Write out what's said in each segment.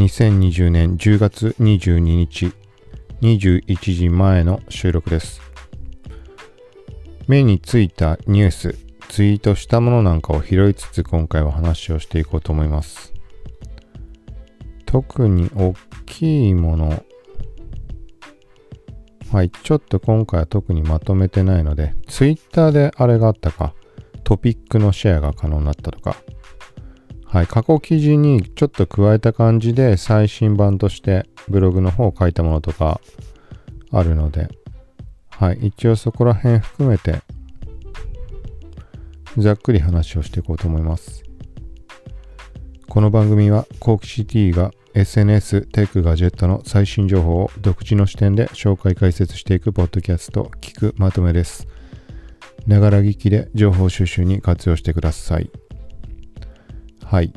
2020年10月22日21時前の収録です。目についたニュースツイートしたものなんかを拾いつつ今回は話をしていこうと思います。特に大きいものはいちょっと今回は特にまとめてないのでツイッターであれがあったかトピックのシェアが可能になったとかはい、過去記事にちょっと加えた感じで最新版としてブログの方を書いたものとかあるので、はい、一応そこら辺含めてざっくり話をしていこうと思います。この番組はコーキシティが SNS、テック、ガジェットの最新情報を独自の視点で紹介解説していくポッドキャスト聞くまとめです。ながら聞きで情報収集に活用してください。はい。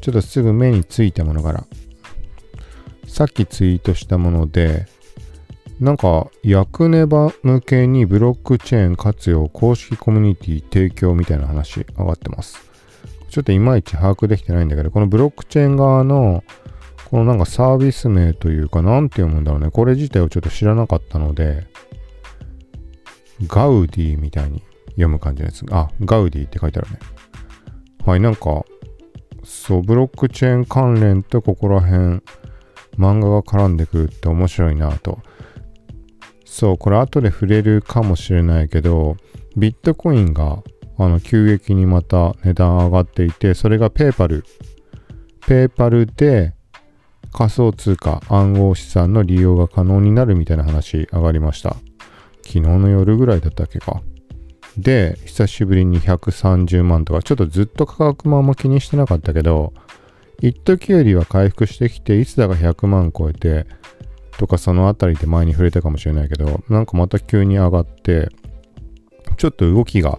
ちょっとすぐ目についたものから。さっきツイートしたもので、なんか、役ネバ向けにブロックチェーン活用公式コミュニティ提供みたいな話上がってます。ちょっといまいち把握できてないんだけど、このブロックチェーン側の、このなんかサービス名というか、なんて読むんだろうね。これ自体をちょっと知らなかったので、ガウディみたいに読む感じのやつ。あ、ガウディって書いてあるね。はい、なんか、そう、ブロックチェーン関連とここら辺、漫画が絡んでくるって面白いなと。そう、これ後で触れるかもしれないけど、ビットコインがあの急激にまた値段上がっていて、それがペーパル。ペーパルで仮想通貨暗号資産の利用が可能になるみたいな話上がりました。昨日の夜ぐらいだったっけか。で、久しぶりに130万とか、ちょっとずっと価格もあんま気にしてなかったけど、一時よりは回復してきて、いつだか100万超えて、とかそのあたりで前に触れたかもしれないけど、なんかまた急に上がって、ちょっと動きが、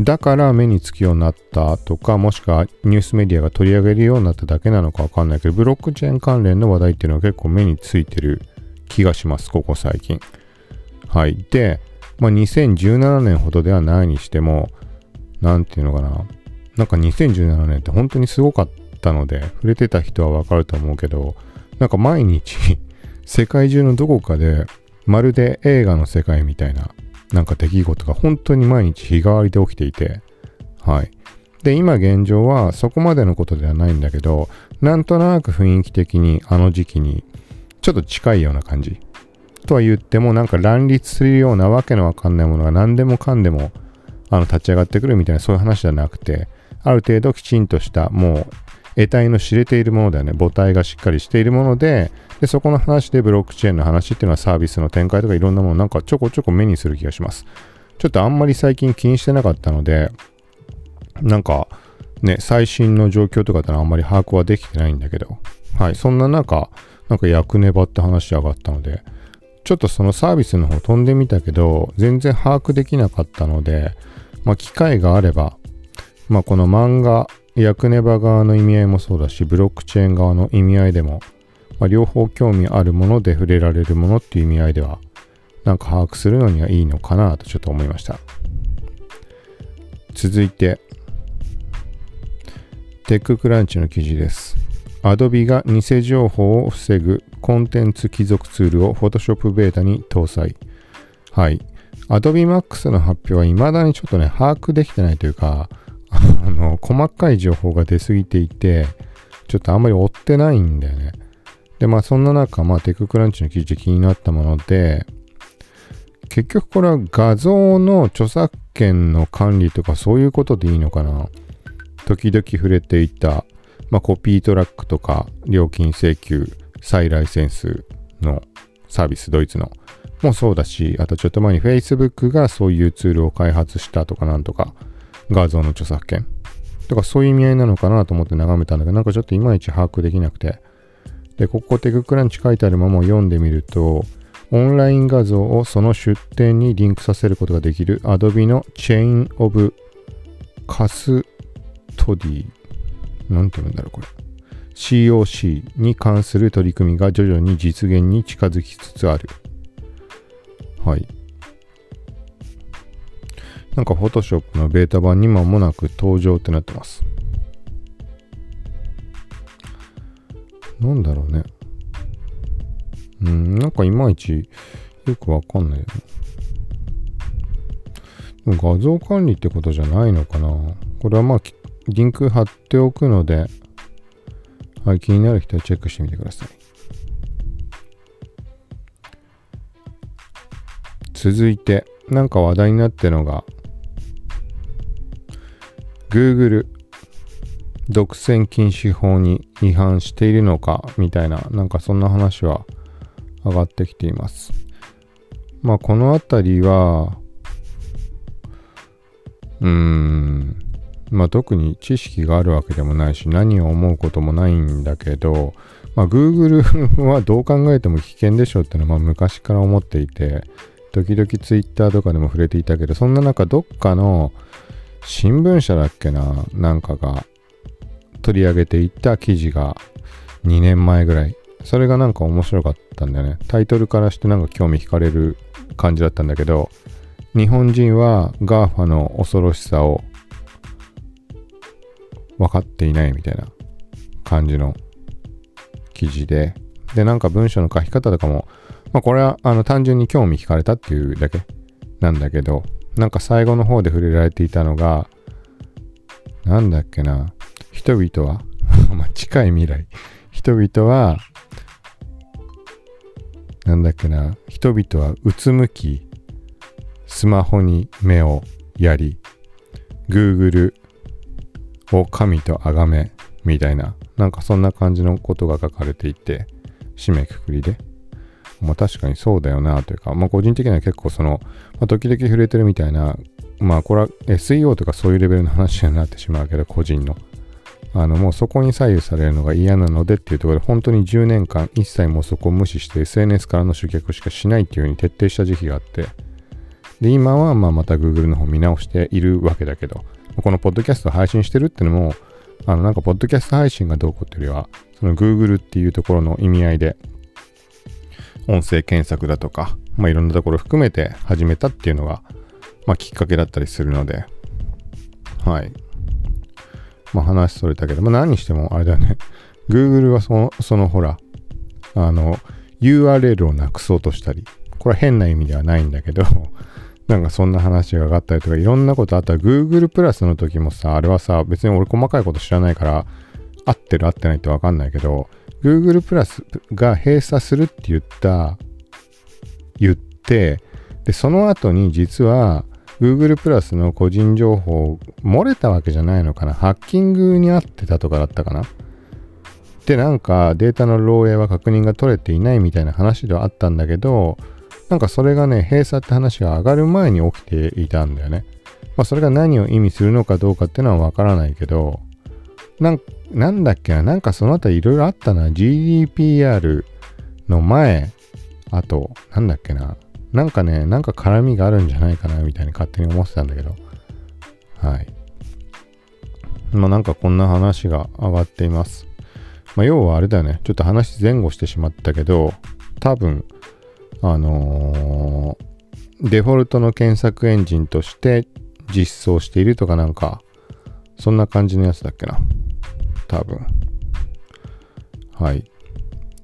だから目につくようになったとか、もしくはニュースメディアが取り上げるようになっただけなのかわかんないけど、ブロックチェーン関連の話題っていうのは結構目についてる気がします、ここ最近。はい。で、まあ、2017年ほどではないにしても、なんていうのかな。なんか2017年って本当にすごかったので、触れてた人はわかると思うけど、なんか毎日 世界中のどこかで、まるで映画の世界みたいな、なんか出来事が本当に毎日日替わりで起きていて、はい。で、今現状はそこまでのことではないんだけど、なんとなく雰囲気的にあの時期にちょっと近いような感じ。とは言ってもなんか乱立するようなわけのわかんないものが何でもかんでもあの立ち上がってくるみたいなそういう話じゃなくてある程度きちんとしたもう得体の知れているものだよね。母体がしっかりしているものででそこの話でブロックチェーンの話っていうのはサービスの展開とかいろんなものなんかちょこちょこ目にする気がします。ちょっとあんまり最近気にしてなかったのでなんかね最新の状況とかってのはあんまり把握はできてないんだけど。はいそんな中なんか役ネバって話し上がったのでちょっとそのサービスの方飛んでみたけど、全然把握できなかったので、まあ、機会があれば、まあ、この漫画、ヤクネバ側の意味合いもそうだし、ブロックチェーン側の意味合いでも、まあ、両方興味あるもので触れられるものっていう意味合いでは、なんか把握するのにはいいのかなとちょっと思いました。続いて、テッククランチの記事です。Adobe が偽情報を防ぐコンテンツ帰属ツールを Photoshop ベータに搭載。はい。Adobe Max の発表は未だにちょっとね、把握できてないというか、あの、細かい情報が出すぎていて、ちょっとあんまり追ってないんだよね。で、まあそんな中、まあテッククランチの記事で気になったもので、結局これは画像の著作権の管理とかそういうことでいいのかな時々触れていたまあ、コピートラックとか料金請求、再ライセンスのサービス、ドイツのもそうだし、あとちょっと前に Facebook がそういうツールを開発したとかなんとか、画像の著作権とかそういう意味合いなのかなと思って眺めたんだけど、なんかちょっといまいち把握できなくて。で、ここテククランチ書いてあるままを読んでみると、オンライン画像をその出展にリンクさせることができる Adobe の Chain of Custody なんて言うんだろう、これ。COC に関する取り組みが徐々に実現に近づきつつある。はい。なんか Photoshop のベータ版に間もなく登場ってなってます。なんだろうね。うん、なんかいまいちよくわかんない。画像管理ってことじゃないのかなこれはまあ、リンク貼っておくので、はい、気になる人はチェックしてみてください。続いて、なんか話題になってるのが、Google 独占禁止法に違反しているのかみたいな、なんかそんな話は上がってきています。まあこのあたりは、うーん、まあ特に知識があるわけでもないし、何を思うこともないんだけど、まあ Google はどう考えても危険でしょうってのはまあ昔から思っていて、時々 Twitter とかでも触れていたけど、そんな中どっかの新聞社だっけな、なんかが取り上げていた記事が2年前ぐらい。それがなんか面白かったんだよね。タイトルからしてなんか興味惹かれる感じだったんだけど、日本人は GAFA の恐ろしさを分かっていないみたいな感じの記事で、で、なんか文章の書き方とかも、まあこれはあの単純に興味惹かれたっていうだけなんだけど、なんか最後の方で触れられていたのが、なんだっけな、人々は？まあ近い未来、人々は、なんだっけな、人々はうつむき、スマホに目をやり、Google を神と崇め、みたいな、なんかそんな感じのことが書かれていて、締めくくりで。まあ確かにそうだよなというか、まあ個人的には結構その、まあ、時々触れてるみたいな、まあこれは SEO とかそういうレベルの話になってしまうけど、個人の。あのもうそこに左右されるのが嫌なのでっていうところで本当に10年間一切もうそこを無視して SNS からの集客しかしないっていうふうに徹底した時期があってで今はまあまた Google の方見直しているわけだけどこのポッドキャスト配信してるってのもあのなんかポッドキャスト配信がどうこうっていうよりはその Google っていうところの意味合いで音声検索だとか、まあ、いろんなところ含めて始めたっていうのが、まあ、きっかけだったりするので、はい。まあ、話それたけど、まあ、何にしてもあれだよね。Google はその、そのほら、あの、URL をなくそうとしたり、これは変な意味ではないんだけど、なんかそんな話が上がったりとか、いろんなことあった。ら Google プラスの時もさ、あれはさ、別に俺細かいこと知らないから、合ってる合ってないってわかんないけど、Google プラスが閉鎖するって言った、言って、で、その後に実は Google プラスの個人情報漏れたわけじゃないのかな。ハッキングにあってたとかだったかな。で、なんかデータの漏洩は確認が取れていないみたいな話ではあったんだけど、なんかそれがね、閉鎖って話が上がる前に起きていたんだよね。まあそれが何を意味するのかどうかっていうのはわからないけど、なんなんだっけな、なんかそのあたりいろいろあったな。GDPR の前、あと、なんだっけな。なんかね、なんか絡みがあるんじゃないかな、みたいに勝手に思ってたんだけど。はい。まあなんかこんな話が上がっています。まあ要はあれだよね。ちょっと話前後してしまったけど、多分、あのー、デフォルトの検索エンジンとして実装しているとかなんか、そんな感じのやつだっけな。多分。はい。って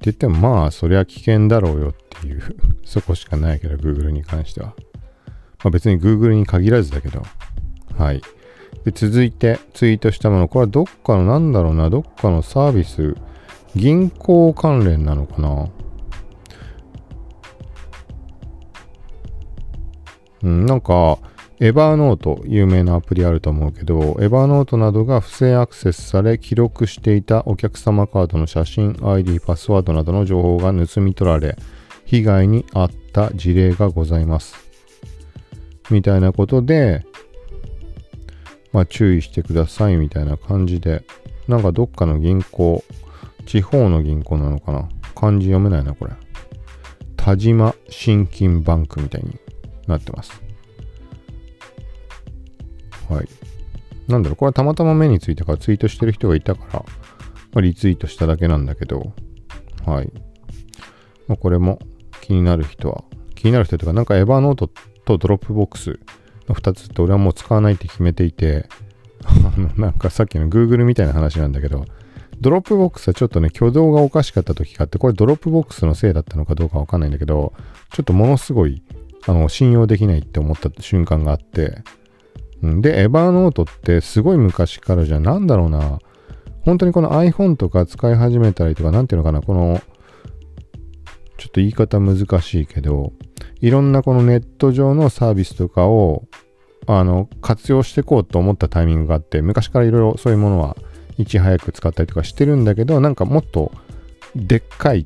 言ってもまあ、そりゃ危険だろうよっていう そこしかないけど、Google に関しては。まあ別に Google に限らずだけど。はい。で、続いてツイートしたもの。これはどっかのなんだろうな、どっかのサービス、銀行関連なのかなうん、なんか、エバーノート、有名なアプリあると思うけど、エバーノートなどが不正アクセスされ、記録していたお客様カードの写真、ID、パスワードなどの情報が盗み取られ、被害に遭った事例がございます。みたいなことで、まあ注意してくださいみたいな感じで、なんかどっかの銀行、地方の銀行なのかな？漢字読めないな、これ。但馬信金バンクみたいになってます。はい。なんだろう、これはたまたま目についたからツイートしてる人がいたから、まあ、リツイートしただけなんだけど、はい。まあ、これも気になる人は、気になる人とか、なんかエヴァーノートとドロップボックスの2つって俺はもう使わないって決めていて、あの、なんかさっきの Google みたいな話なんだけど、ドロップボックスはちょっとね、挙動がおかしかった時があって、これドロップボックスのせいだったのかどうかわかんないんだけど、ちょっとものすごい、あの、信用できないって思った瞬間があって、で、エヴァーノートってすごい昔からじゃなんだろうな、本当にこの iPhone とか使い始めたりとか、なんていうのかな、この、ちょっと言い方難しいけど、いろんなこのネット上のサービスとかを、あの、活用していこうと思ったタイミングがあって、昔からいろいろそういうものはいち早く使ったりとかしてるんだけど、なんかもっとでっかい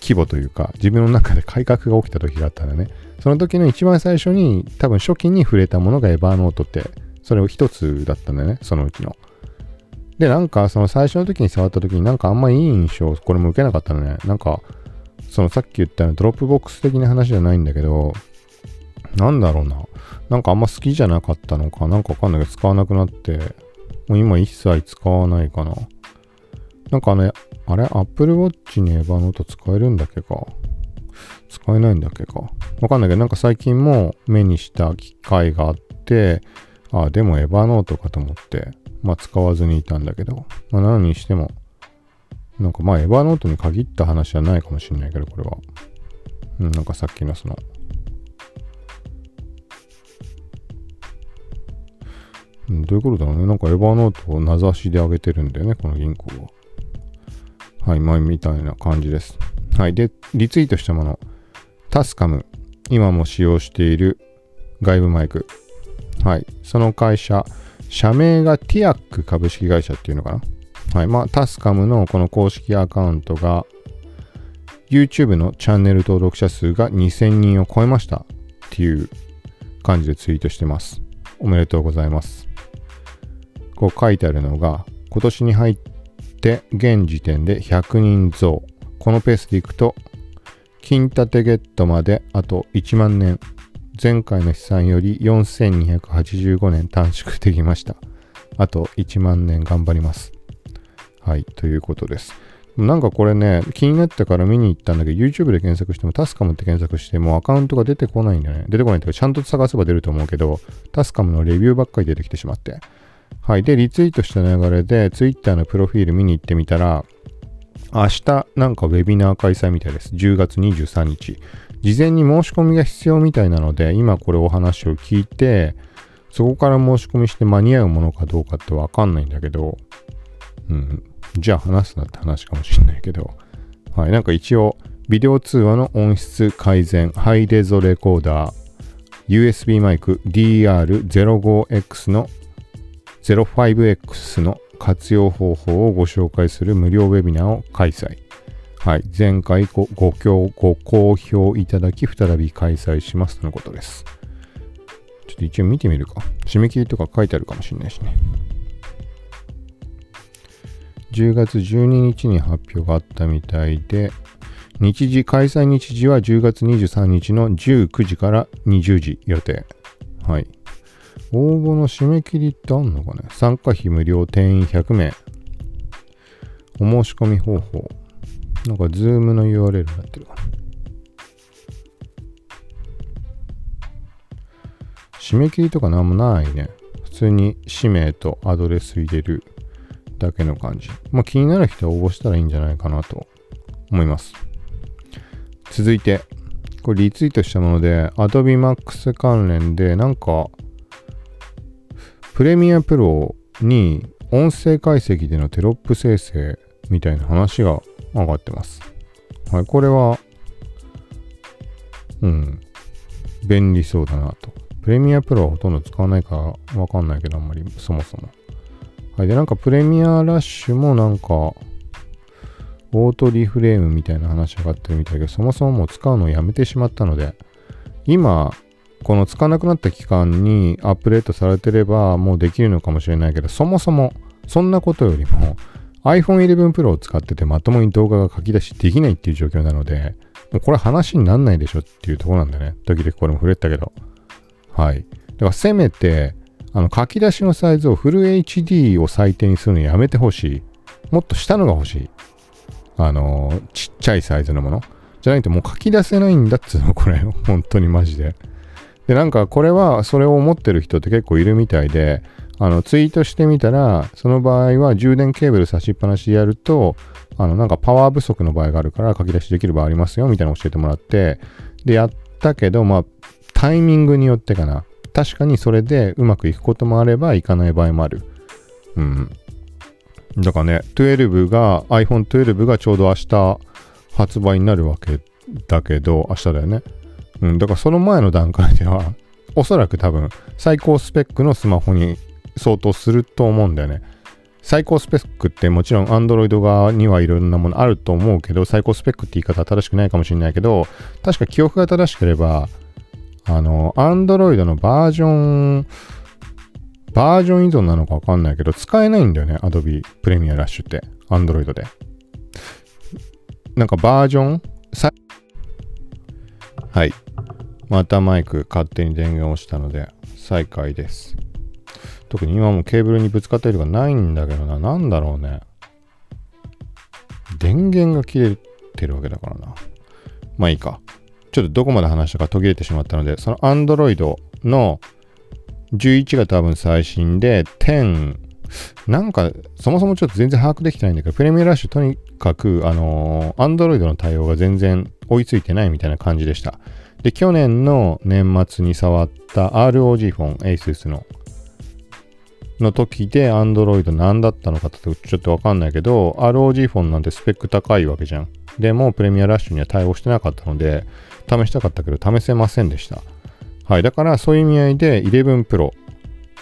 規模というか、自分の中で改革が起きた時があったんだね。その時の一番最初に、多分初期に触れたものがエバーノートって、それを一つだったんだよね、そのうちの。で、なんかその最初の時に触った時になんかあんまいい印象、これも受けなかったのね。なんか、そのさっき言ったようなドロップボックス的な話じゃないんだけど、なんだろうな。なんかあんま好きじゃなかったのか、なんかわかんないけど使わなくなって、もう今一切使わないかな。なんかね、あれ ?Apple Watch にエヴァノート使えるんだっけか使えないんだっけかわかんないけど、なんか最近も目にした機会があって、ああ、でもエヴァノートかと思って、まあ使わずにいたんだけど、まあ何にしても、なんかまあエヴァノートに限った話じゃないかもしれないけど、これは。うん、なんかさっきのその、うん、どういうことだろうね。なんかエヴァノートを名指しで上げてるんだよね、この銀行は。はい、前みたいな感じです。はい。で、リツイートしたもの。タスカム。今も使用している外部マイク。はい。その会社、社名がティアック株式会社っていうのかな。はい。まあ、タスカムのこの公式アカウントが、YouTube のチャンネル登録者数が2000人を超えましたっていう感じでツイートしてます。おめでとうございます。こう書いてあるのが、今年に入って現時点で100人増。このペースでいくと、金立ゲットまであと1万年。前回の試算より4285年短縮できました。あと1万年頑張ります。はい、ということです。なんかこれね、気になったから見に行ったんだけど、YouTube で検索しても、タスカムって検索してもアカウントが出てこないんだよね。出てこないっていうか、ちゃんと探せば出ると思うけど、タスカムのレビューばっかり出てきてしまって。はい。で、リツイートした流れで、Twitter のプロフィール見に行ってみたら、明日なんかウェビナー開催みたいです。10月23日。事前に申し込みが必要みたいなので、今これお話を聞いて、そこから申し込みして間に合うものかどうかってわかんないんだけど、うん。じゃあ話すなって話かもしれないけど、はい。なんか一応、ビデオ通話の音質改善、ハイレゾレコーダー、USB マイク DR05X の 05X の活用方法をご紹介する無料ウェビナーを開催。はい。前回ごごご好評いただき、再び開催しますとのことです。ちょっと一応見てみるか。締め切りとか書いてあるかもしれないしね。10月12日に発表があったみたいで、日時、開催日時は10月23日の19時から20時予定。はい。応募の締め切りってあんのかね？参加費無料定員100名。お申し込み方法。なんか、ズームの URL になってるかな。締め切りとかなんもないね。普通に氏名とアドレス入れるだけの感じ。まあ気になる人は応募したらいいんじゃないかなと思います。続いて、これリツイートしたもので、Adobe Max 関連でなんかプレミアプロに音声解析でのテロップ生成みたいな話が上がってます。はい、これは、うん、便利そうだなと。プレミアプロはほとんど使わないからわかんないけど、あんまりそもそも。はい、で、なんかプレミアラッシュもなんか、オートリフレームみたいな話上がってるみたいだけど、そもそももう使うのをやめてしまったので、今、この使わなくなった期間にアップデートされてればもうできるのかもしれないけど、そもそもそんなことよりも iPhone 11 Pro を使っててまともに動画が書き出しできないっていう状況なので、もうこれ話になんないでしょっていうところなんだね。時々これも触れたけど。はい。だからせめて、あの書き出しのサイズをフル HD を最低にするのやめてほしい。もっと下のが欲しい。あのー、ちっちゃいサイズのもの。じゃないともう書き出せないんだっつうの、これ。本当にマジで。で、なんかこれはそれを思ってる人って結構いるみたいで、あの、ツイートしてみたら、その場合は充電ケーブル差しっぱなしでやると、あの、なんかパワー不足の場合があるから書き出しできる場合ありますよ、みたいなの教えてもらって、で、やったけど、まあ、タイミングによってかな。確かにそれでうまくいくこともあれば、いかない場合もある。うん。だからね、12が、iPhone12 がちょうど明日発売になるわけだけど、明日だよね。うん、だからその前の段階では、おそらく多分、最高スペックのスマホに相当すると思うんだよね。最高スペックってもちろん Android 側にはいろんなものあると思うけど、最高スペックって言い方は正しくないかもしれないけど、確か記憶が正しければ、あの、Android のバージョン、バージョン依存なのかわかんないけど、使えないんだよね、Adobe Premiere Rush って、Android で。なんかバージョンはい。またマイク勝手に電源をしたので再開です。特に今もケーブルにぶつかったりとかないんだけどな。なんだろうね。電源が切れてるわけだからな。まあいいか。ちょっとどこまで話したか途切れてしまったので、その Android の11が多分最新で、10、なんか、そもそもちょっと全然把握できてないんだけど、プレミアラッシュとにかく、あのー、Android の対応が全然追いついてないみたいな感じでした。で、去年の年末に触った ROG フォン、ASUS の、の時で Android 何だったのかってちょっとわかんないけど、ROG フォンなんてスペック高いわけじゃん。でも、プレミアラッシュには対応してなかったので、試したかったけど試せませんでした。はい。だから、そういう意味合いで11 Pro、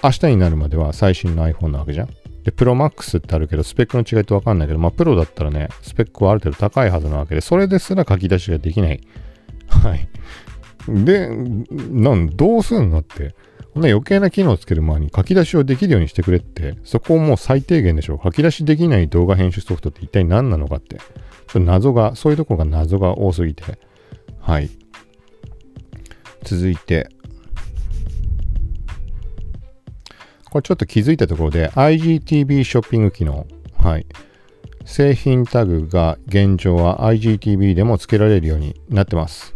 明日になるまでは最新の iPhone なわけじゃん。で、Pro Max ってあるけど、スペックの違いってわかんないけど、まあ、プロだったらね、スペックはある程度高いはずなわけで、それですら書き出しができない。はい。で、なん、どうすんのって。こんな余計な機能をつける前に書き出しをできるようにしてくれって、そこをもう最低限でしょう。書き出しできない動画編集ソフトって一体何なのかって。ちょっと謎が、そういうところが謎が多すぎて。はい。続いて。これちょっと気づいたところで IGTV ショッピング機能。はい。製品タグが現状は IGTV でも付けられるようになってます。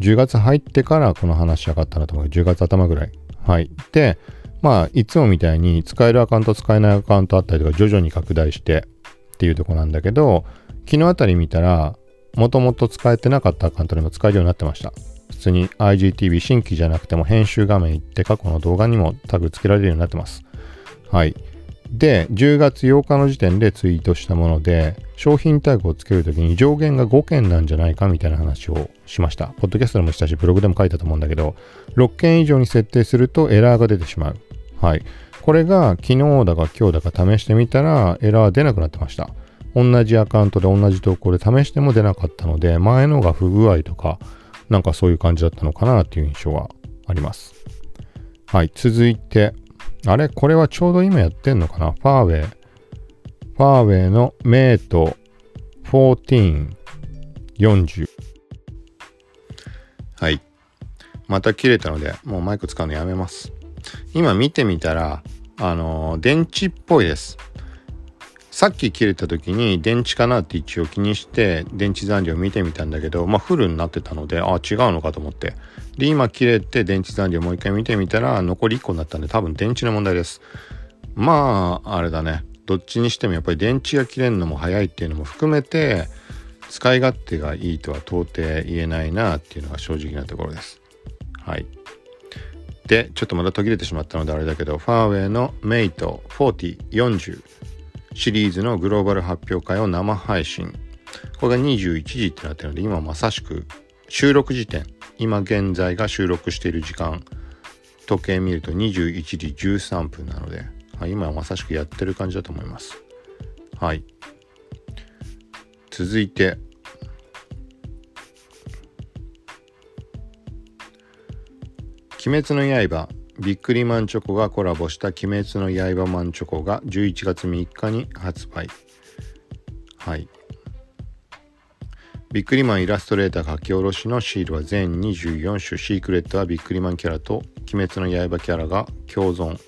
10月入ってからこの話し上がったなと思う。10月頭ぐらい。はい。で、まあ、いつもみたいに使えるアカウント、使えないアカウントあったりとか、徐々に拡大してっていうとこなんだけど、昨日あたり見たら、もともと使えてなかったアカウントでも使えるようになってました。普通に IGTV 新規じゃなくても編集画面行って過去の動画にもタグ付けられるようになってます。はい。で、10月8日の時点でツイートしたもので、商品タグをつけるときに上限が5件なんじゃないかみたいな話をしました。ポッドキャストでもしたし、ブログでも書いたと思うんだけど、6件以上に設定するとエラーが出てしまう。はい。これが昨日だか今日だか試してみたらエラー出なくなってました。同じアカウントで同じ投稿で試しても出なかったので、前のが不具合とか、なんかそういう感じだったのかなっていう印象はあります。はい。続いて、あれ？これはちょうど今やってんのかな？ファーウェイ。ファーウェイのメイト1440。はい。また切れたので、もうマイク使うのやめます。今見てみたら、あのー、電池っぽいです。さっき切れた時に電池かなって一応気にして電池残量見てみたんだけど、まあフルになってたので、ああ違うのかと思って。で、今切れて電池残量もう一回見てみたら残り1個になったんで多分電池の問題です。まあ、あれだね。どっちにしてもやっぱり電池が切れるのも早いっていうのも含めて、使い勝手がいいとは到底言えないなっていうのが正直なところです。はい。で、ちょっとまだ途切れてしまったのであれだけど、ファーウェイのメイト4040シリーズのグローバル発表会を生配信。これが21時ってなってるので、今まさしく収録時点、今現在が収録している時間、時計見ると21時13分なので、はい、今まさしくやってる感じだと思います。はい。続いて、鬼滅の刃ビックリマンチョコがコラボした鬼滅の刃マンチョコが11月3日に発売。はい。ビックリマンイラストレーター書き下ろしのシールは全24種、シークレットはビックリマンキャラと鬼滅の刃キャラが共存。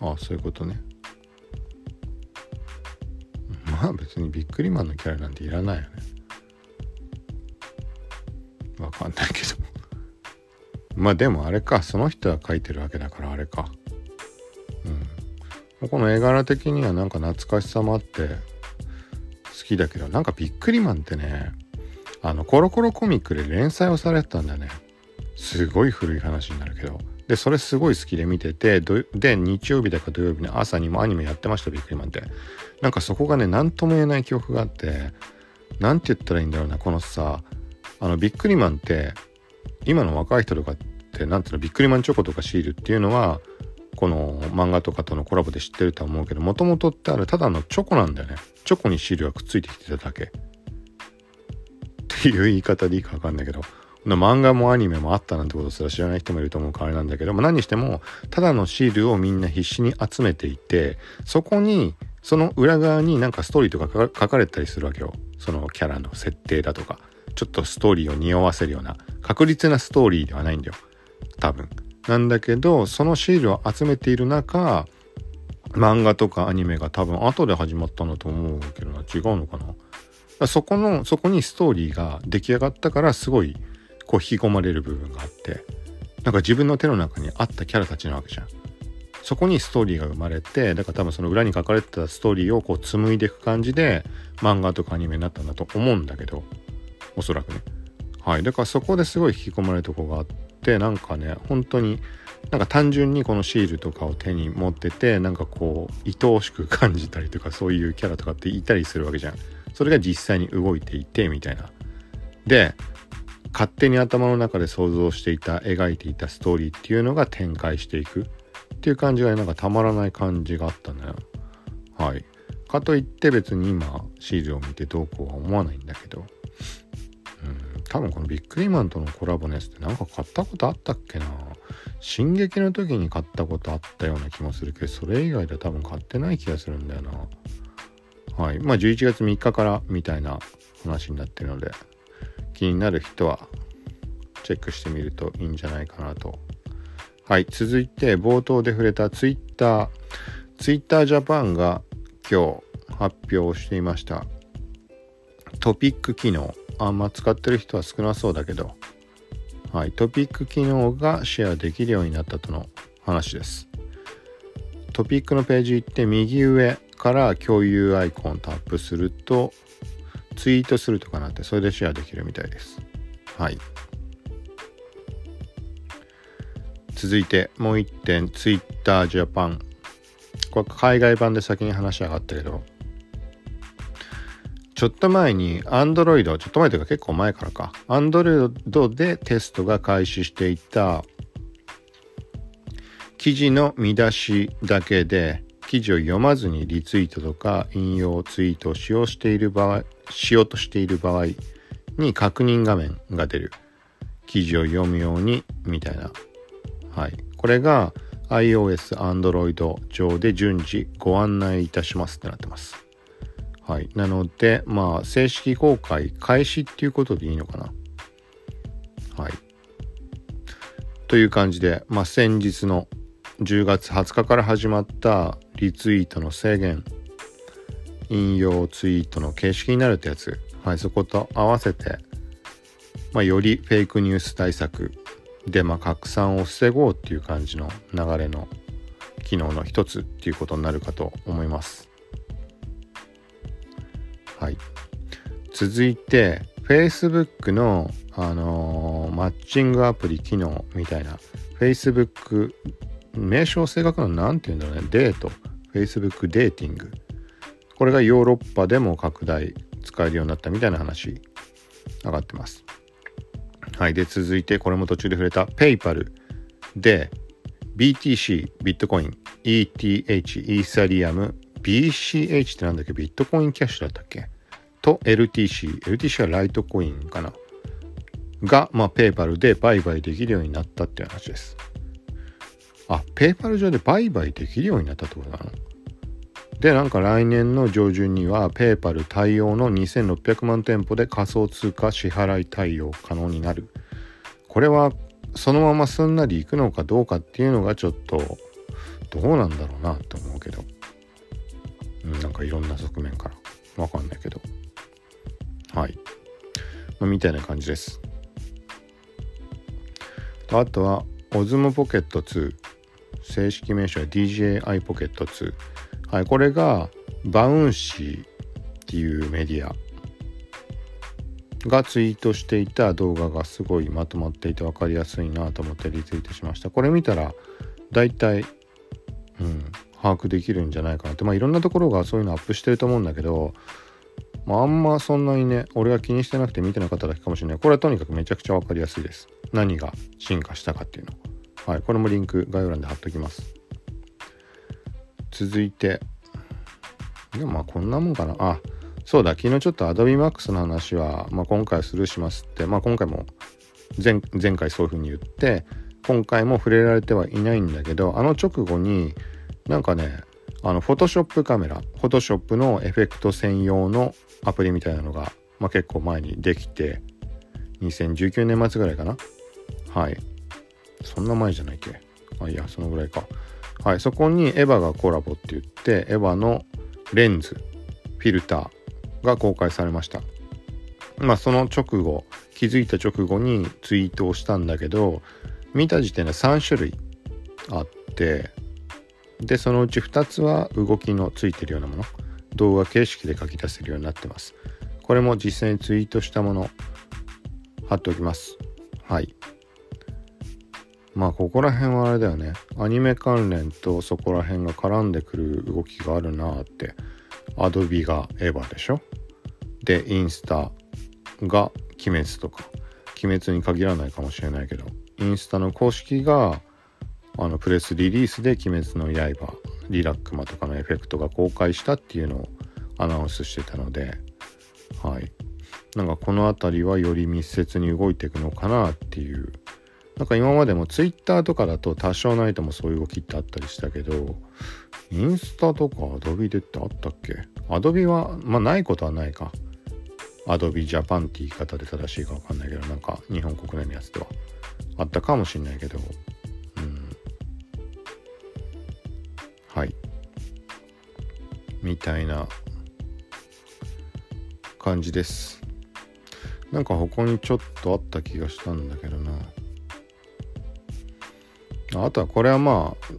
ああ、そういうことね。まあ別にビックリマンのキャラなんていらないよね。わかんないけど。まあでもあれか、その人が書いてるわけだからあれか。うん。この絵柄的にはなんか懐かしさもあって好きだけどなんかビックリマンってねあのコロコロコミックで連載をされてたんだね。すごい古い話になるけど。でそれすごい好きで見ててで日曜日だか土曜日の朝にもアニメやってましたビックリマンって。なんかそこがね何とも言えない記憶があって何て言ったらいいんだろうなこのさあのビックリマンって今の若い人とかって何ていうのビックリマンチョコとかシールっていうのはこの漫画とかとのコラボで知ってるとは思うけどもともとってあれただのチョコなんだよね。チョコにシールがくっついてきてただけ。っていう言い方でいいか分かんないけど。漫画もアニメもあったなんてことすら知らない人もいると思うからあれなんだけど、まあ、何にしてもただのシールをみんな必死に集めていてそこにその裏側になんかストーリーとか書かれたりするわけよ。そのキャラの設定だとか。ちょっとストーリーを匂わせるような確実なストーリーではないんだよ。多分。なんだけどそのシールを集めている中漫画とかアニメが多分後で始まったんだと思うけどな。違うのかな。そこのそこにストーリーが出来上がったからすごいこう引き込まれる部分があってなんか自分の手の中にあったキャラたちなわけじゃん。そこにストーリーが生まれてだから多分その裏に書かれてたストーリーをこう紡いでいく感じで漫画とかアニメになったんだと思うんだけど。おそらくね。はい。だからそこですごい引き込まれるとこがあってなんかね本当になんか単純にこのシールとかを手に持っててなんかこう愛おしく感じたりとかそういうキャラとかっていたりするわけじゃん。それが実際に動いていてみたいな。で勝手に頭の中で想像していた描いていたストーリーっていうのが展開していく。っていう感じがなんかたまらない感じがあったねはい。かといって別に今シールを見てどうこうは思わないんだけど。多分このビックリマンとのコラボのやつってなんか買ったことあったっけな進撃の時に買ったことあったような気もするけどそれ以外では多分買ってない気がするんだよなはいまあ11月3日からみたいな話になってるので気になる人はチェックしてみるといいんじゃないかなと。はい、続いて冒頭で触れた Twitter。Twitter Japan が今日発表していました。トピック機能。あんま使ってる人は少なそうだけど、はい、トピック機能がシェアできるようになったとの話です。トピックのページ行って右上から共有アイコンタップするとツイートするとかなってそれでシェアできるみたいですはい続いてもう一点 Twitter Japan これ海外版で先に話し上がったけどちょっと前に Android ちょっと前というか結構前からか。Android でテストが開始していた。記事の見出しだけで記事を読まずにリツイートとか引用ツイートを使用している場合しようとしている場合に確認画面が出る。記事を読むようにみたいな。はい。これが iOS、Android 上で順次ご案内いたしますってなってます。はい。なのでまあ正式公開開始っていうことでいいのかな。はい。という感じで、まあ、先日の10月20日から始まったリツイートの制限引用ツイートの形式になるってやつ、はい、そこと合わせて、まあ、よりフェイクニュース対策で、まあ、拡散を防ごうっていう感じの流れの機能の一つっていうことになるかと思います。はい。続いて、Facebook の、あのー、マッチングアプリ機能みたいな、Facebook、名称正確なの何て言うんだろうね、デート、Facebook デーティングこれがヨーロッパでも拡大使えるようになったみたいな話。上がってます。はい。で、続いて、これも途中で触れた PayPal で BTC、ビットコイン、ETH、イーサリアム、BCH ってなんだっけ？ビットコインキャッシュだったっけ？と LTC、LTC はライトコインかな。が、まあ、PayPal で売買できるようになったっていう話です。あ、PayPal 上で売買できるようになったってことなの？でなんか来年の上旬にはペーパル対応の2600万店舗で仮想通貨支払い対応可能になる。これはそのまますんなりいくのかどうかっていうのがちょっとどうなんだろうなって思うけど、なんかいろんな側面から。わかんないけど。はい、まあ、みたいな感じです。あとは OSMO Pocket 2正式名称は DJI ポケット2。はい、これがバウンシーっていうメディア。がツイートしていた動画がすごいまとまっていて分かりやすいなと思ってリツイートしました。これ見たら大体、うん、把握できるんじゃないかなって。まあいろんなところがそういうのアップしてると思うんだけど、まあ、あんまそんなにね、俺が気にしてなくて見てなかっただけかもしれない。これはとにかくめちゃくちゃ分かりやすいです。何が進化したかっていうの。はい、これもリンク概要欄で貼っときます。続いて、でもまあこんなもんかな。あ、そうだ、昨日ちょっと Adobe Max の話は、まあ、今回スルーしますって、まあ今回も前前回そういうふうに言って、今回も触れられてはいないんだけど、あの直後になんかね、あの、フォトショップカメラ、フォトショップのエフェクト専用のアプリみたいなのが、まあ、結構前にできて、2019年末ぐらいかな？はい。そんな前じゃないっけ？あ、いや、そのぐらいか。はい。そこにエヴァがコラボって言って、エヴァのレンズ、フィルターが公開されました。まあ、その直後、気づいた直後にツイートをしたんだけど、見た時点で3種類あって、で、そのうち2つは動きのついてるようなもの。動画形式で書き出せるようになってます。これも実際にツイートしたもの貼っておきます。はい。まあここら辺はあれだよね。アニメ関連とそこら辺が絡んでくる動きがあるなって。アドビがエヴァでしょで、インスタが鬼滅とか。鬼滅に限らないかもしれないけど、インスタの公式があのプレスリリースで「鬼滅の刃」リラックマとかのエフェクトが公開したっていうのをアナウンスしてたのではい。なんかこの辺りはより密接に動いていくのかなっていう。なんか今までも Twitter とかだと多少ないともそういう動きってあったりしたけどインスタとか Adobe でってあったっけ？Adobe はまあないことはないか。Adobe Japan って言い方で正しいかわかんないけどなんか日本国内のやつではあったかもしんないけどみたいな感じですなんか他にちょっとあった気がしたんだけどなあとはこれはまあ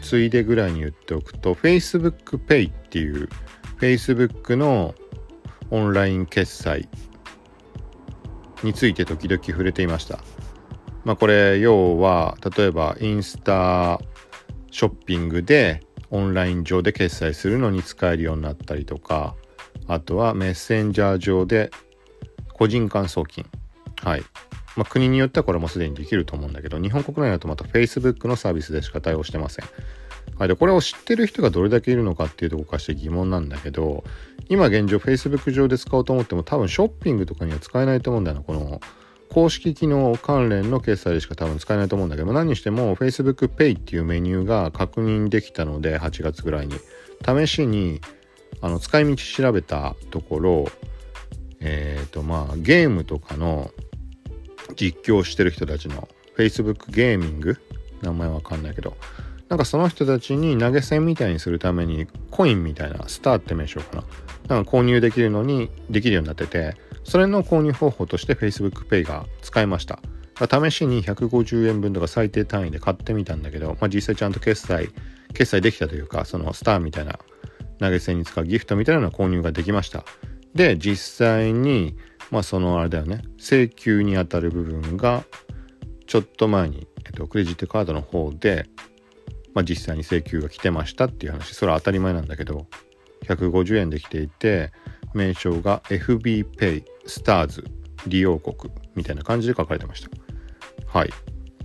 ついでぐらいに言っておくと Facebook Pay っていう Facebook のオンライン決済について時々触れていました。まあこれ要は例えばインスタショッピングでオンライン上で決済するのに使えるようになったりとかあとはメッセンジャー上で個人間送金。はい。まあ、国によってはこれもすでにできると思うんだけど日本国内だとまた Facebook のサービスでしか対応してません。はい、でこれを知ってる人がどれだけいるのかっていうとこからして疑問なんだけど今現状 Facebook 上で使おうと思っても多分ショッピングとかには使えないと思うんだよなこの公式機能関連の決済でしか多分使えないと思うんだけど何にしても Facebook Pay っていうメニューが確認できたので8月ぐらいに。試しにあの使い道調べたところえっ、ー、とまあゲームとかの実況してる人たちの Facebook ゲーミング名前わかんないけどなんかその人たちに投げ銭みたいにするためにコインみたいなスターって名称かな。なんか購入できるのにできるようになっててそれの購入方法として Facebook Pay が使えました。試しに150円分とか最低単位で買ってみたんだけど、まあ、実際ちゃんと決済、決済できたというか、そのスターみたいな投げ銭に使うギフトみたいなの購入ができました。で、実際に、まあそのあれだよね、請求にあたる部分が、ちょっと前に、えっと、クレジットカードの方で、まあ実際に請求が来てましたっていう話、それは当たり前なんだけど、150円で来ていて、名称が FBPay スターズ利用国みたいな感じで書かれてました。はい。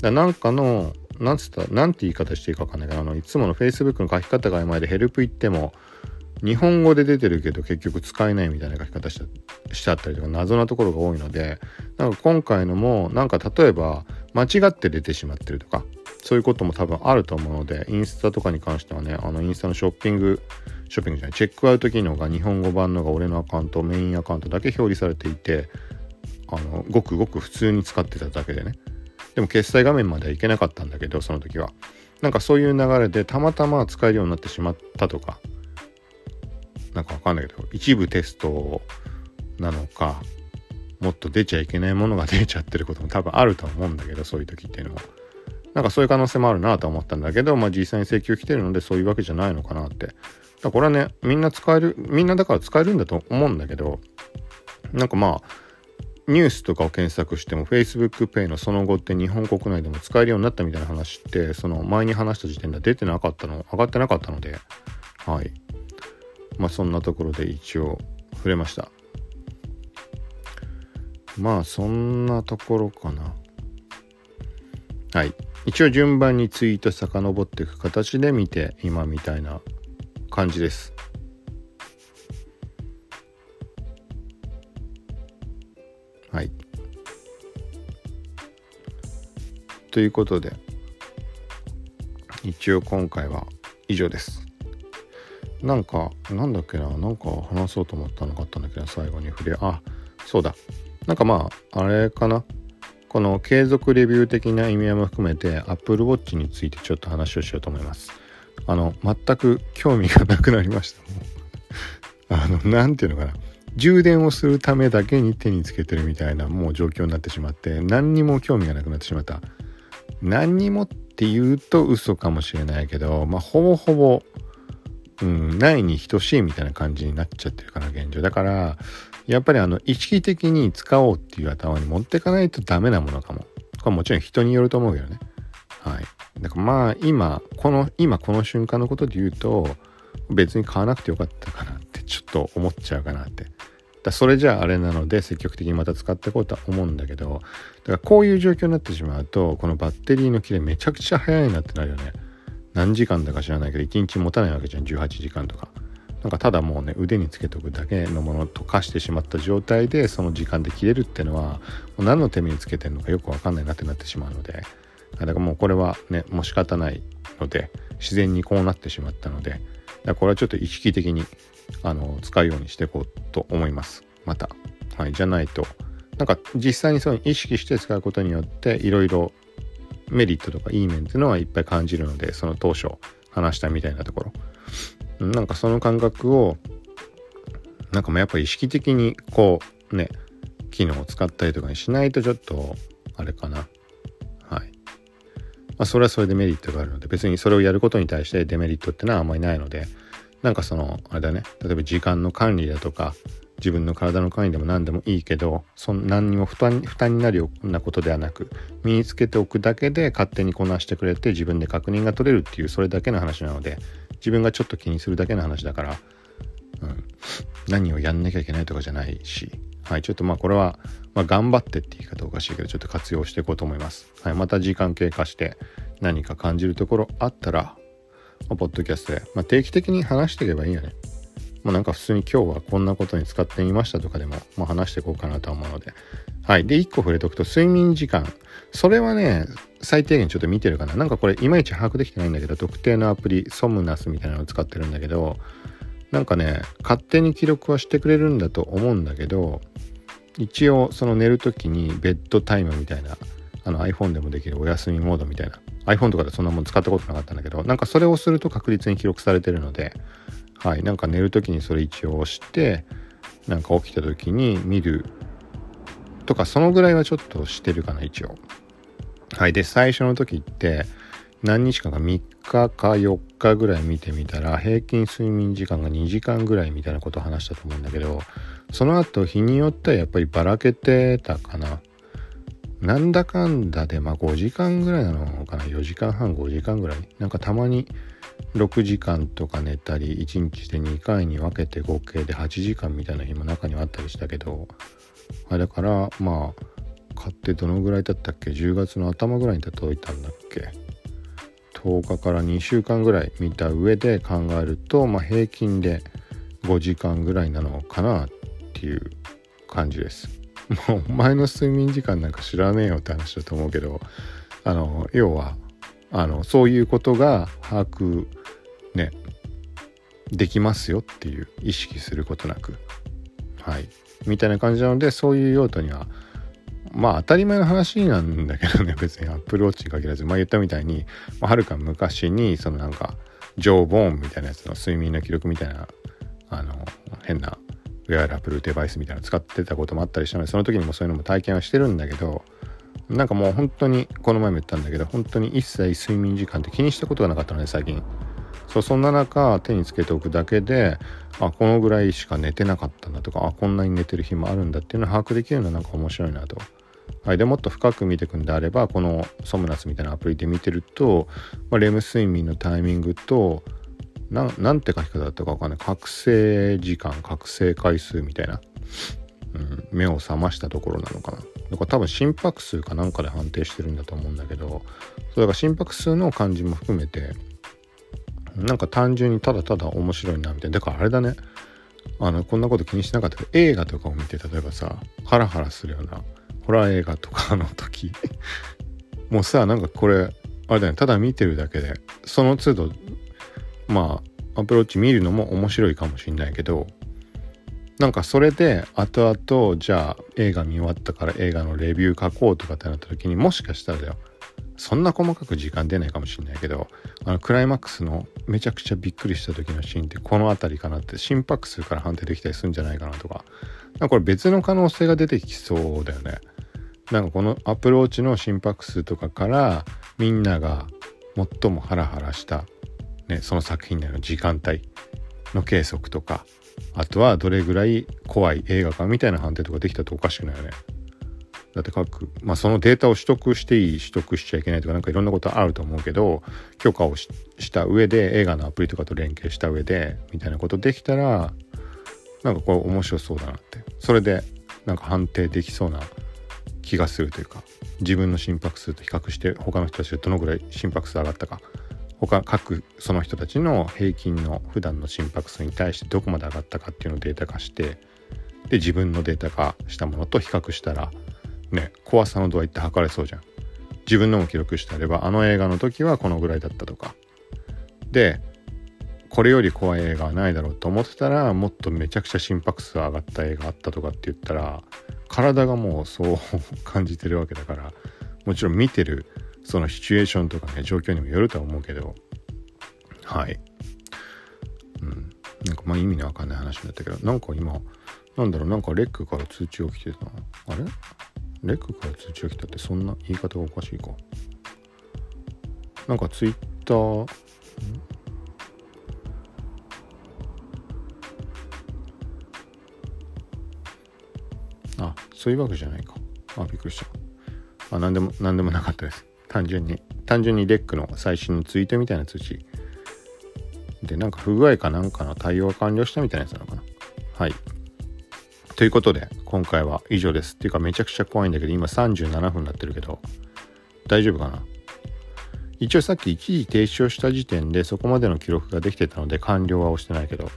だなんかの、なんつった、なんて言い方していいかわかんないけど、あの、いつもの Facebook の書き方が曖昧でヘルプ言っても、日本語で出てるけど結局使えないみたいな書き方しちゃったりとか謎なところが多いのでなんか今回のもなんか例えば間違って出てしまってるとかそういうことも多分あると思うのでインスタとかに関してはねあのインスタのショッピングショッピングじゃない。チェックアウト機能が日本語版のが俺のアカウントメインアカウントだけ表示されていてあのごくごく普通に使ってただけでね。でも決済画面まではいけなかったんだけどその時は。なんかそういう流れでたまたま使えるようになってしまったとか。なんかわかんないけど一部テストなのかもっと出ちゃいけないものが出ちゃってることも多分あると思うんだけどそういう時っていうのは。なんかそういう可能性もあるなと思ったんだけど、まあ実際に請求来てるのでそういうわけじゃないのかなって。だこれはね、みんな使える、みんなだから使えるんだと思うんだけど、なんかまあ、ニュースとかを検索しても Facebook Pay のその後って日本国内でも使えるようになったみたいな話ってその前に話した時点では出てなかったの上がってなかったのではい。まあそんなところで一応触れました。まあそんなところかな。はい。一応順番にツイート遡っていく形で見て今みたいな感じです。はい。ということで一応今回は以上です。なんかなんだっけななんか話そうと思ったのがあったんだけど最後に触れあそうだ。なんかまああれかな。この継続レビュー的な意味合いも含めて Apple Watch についてちょっと話をしようと思います。あの全く興味がなくなりました。あの何て言うのかな。充電をするためだけに手につけてるみたいなもう状況になってしまって何にも興味がなくなってしまった。何にもって言うと嘘かもしれないけどまあほぼほぼうん、ないに等しいみたいな感じになっちゃってるかな現状。だからやっぱりあの意識的に使おうっていう頭に持ってかないとダメなものかも。これもちろん人によると思うけどね。はい。だからまあ今この今この瞬間のことで言うと別に買わなくてよかったかなってちょっと思っちゃうかなって。だそれじゃああれなので積極的にまた使っていこうとは思うんだけどだからこういう状況になってしまうとこのバッテリーの切れめちゃくちゃ早いなってなるよね。何時間だか知らないけど1日持たないわけじゃん。18時間とか。なんかただもうね腕につけとくだけのものと化してしまった状態でその時間で切れるっていうのはもう何の手目につけてるのかよくわかんないなってなってしまうので。だからもうこれはねもう仕方ないので自然にこうなってしまったのでだこれはちょっと意識的にあの使うようにしていこうと思います。また。はいじゃないとなんか実際にそういう意識して使うことによっていろいろメリットとかいい面っていうのはいっぱい感じるのでその当初話したみたいなところ。なんかその感覚をなんかもうやっぱり意識的にこうね機能を使ったりとかにしないとちょっとあれかな。まあそれはそれでメリットがあるので別にそれをやることに対してデメリットってのはあんまりないのでなんかそのあれだね例えば時間の管理だとか自分の体の管理でも何でもいいけどそん何にも負担負担になるようなことではなく身につけておくだけで勝手にこなしてくれて自分で確認が取れるっていうそれだけの話なので自分がちょっと気にするだけの話だから、うん、何をやんなきゃいけないとかじゃないし、はい、ちょっとまあこれは、まあ、頑張ってって言い方おかしいけどちょっと活用していこうと思います。はい、また時間経過して何か感じるところあったら、まあ、ポッドキャストで、まあ、定期的に話していけばいいよね。まあ、なんか普通に今日はこんなことに使ってみましたとかでも、まあ、話していこうかなと思うので。はい。で、1個触れておくと、睡眠時間。それはね、最低限ちょっと見てるかな。なんかこれ、いまいち把握できてないんだけど、特定のアプリ、ソムナスみたいなのを使ってるんだけど、なんかね、勝手に記録はしてくれるんだと思うんだけど、一応、その寝る時にベッドタイムみたいな、あの iPhone でもできるお休みモードみたいな iPhone とかでそんなもん使ったことなかったんだけどなんかそれをすると確実に記録されてるのではいなんか寝る時にそれ一応押してなんか起きた時に見るとかそのぐらいはちょっとしてるかな一応。はいで最初の時って何日間か3日か4日ぐらい見てみたら平均睡眠時間が2時間ぐらいみたいなことを話したと思うんだけどその後日によってはやっぱりばらけてたかな。なんだかんだでまあ5時間ぐらいなのかな。4時間半5時間ぐらい。なんかたまに6時間とか寝たり1日で2回に分けて合計で8時間みたいな日も中にはあったりしたけどあだからまあ買ってどのぐらいだったっけ？10月の頭ぐらいに届いたんだっけ？10日から2週間ぐらい見た上で考えると、まあ、平均で5時間ぐらいなのかなっていう感じです。もうお前の睡眠時間なんか知らねえよって話だと思うけどあの要はあのそういうことが把握ねできますよっていう意識することなくはいみたいな感じなのでそういう用途にはまあ当たり前の話なんだけどね 別にアップルウォッチに限らずまあ言ったみたいにはる、か昔にそのなんかジョー・ボーンみたいなやつの睡眠の記録みたいなあの変なウェアラブルデバイスみたいなの使ってたこともあったりしたのでその時にもそういうのも体験はしてるんだけどなんかもう本当にこの前も言ったんだけど本当に一切睡眠時間って気にしたことがなかったのね最近そうそんな中手につけておくだけであこのぐらいしか寝てなかったんだとかあこんなに寝てる日もあるんだっていうのを把握できるのはなんか面白いなと。はい、でもっと深く見ていくんであればこのソムナスみたいなアプリで見てると、まあ、レム睡眠のタイミングとななんて書き方だったかわかんない。覚醒時間覚醒回数みたいな、うん、目を覚ましたところなのかな。だから多分心拍数かなんかで判定してるんだと思うんだけどそれが心拍数の感じも含めてなんか単純にただただ面白いなみたいな。だからあれだね。あのこんなこと気にしなかったけど映画とかを見て例えばさハラハラするようなホラー映画とかの時。もうさなんかこれあれだね。ただ見てるだけでその都度まあアプローチ見るのも面白いかもしんないけどなんかそれで後々じゃあ映画見終わったから映画のレビュー書こうとかってなった時にもしかしたらだよそんな細かく時間出ないかもしれないけどあのクライマックスのめちゃくちゃびっくりした時のシーンってこの辺りかなって心拍数から判定できたりするんじゃないかなとか。かこれ別の可能性が出てきそうだよね。なんかこのアプローチの心拍数とかからみんなが最もハラハラした、ね、その作品内の時間帯の計測とかあとはどれぐらい怖い映画かみたいな判定とかできたとおかしくないよね。だって各、まあ、そのデータを取得していい取得しちゃいけないとかなんかいろんなことあると思うけど許可をした上で映画のアプリとかと連携した上でみたいなことできたらなんかこれ面白そうだなってそれでなんか判定できそうな気がするというか自分の心拍数と比較して他の人たちでどのぐらい心拍数上がったか。他各その人たちの平均の普段の心拍数に対してどこまで上がったかっていうのをデータ化してで自分のデータ化したものと比較したらね怖さの度合いって測れそうじゃん。自分のも記録してあればあの映画の時はこのぐらいだったとか。でこれより怖い映画はないだろうと思ってたらもっとめちゃくちゃ心拍数上がった映画あったとかって言ったら体がもうそう感じてるわけだからもちろん見てるそのシチュエーションとかね状況にもよるとは思うけどはい。うん。なんかまあ意味のわかんない話になったけどなんか今なんだろうなんかレックから通知が来てたあれ？レックから通知が来たってそんな言い方がおかしいか。なんかツイッターそういうわけじゃないか。あびっくりした。あ何でも何でもなかったです。単純に。単純にレックの最新のツイートみたいな通知。でなんか不具合かなんかの対応が完了したみたいなやつなのかな。はい。ということで今回は以上です。っていうかめちゃくちゃ怖いんだけど今37分になってるけど大丈夫かな？一応さっき一時停止をした時点でそこまでの記録ができてたので完了は押してないけど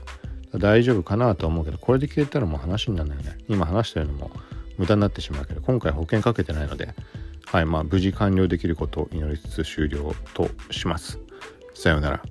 大丈夫かなと思うけどこれで消えたらもう話にならないよね。今話してるのも無駄になってしまうけど今回保険かけてないのではい、まあ、無事完了できることを祈りつつ終了とします。さようなら。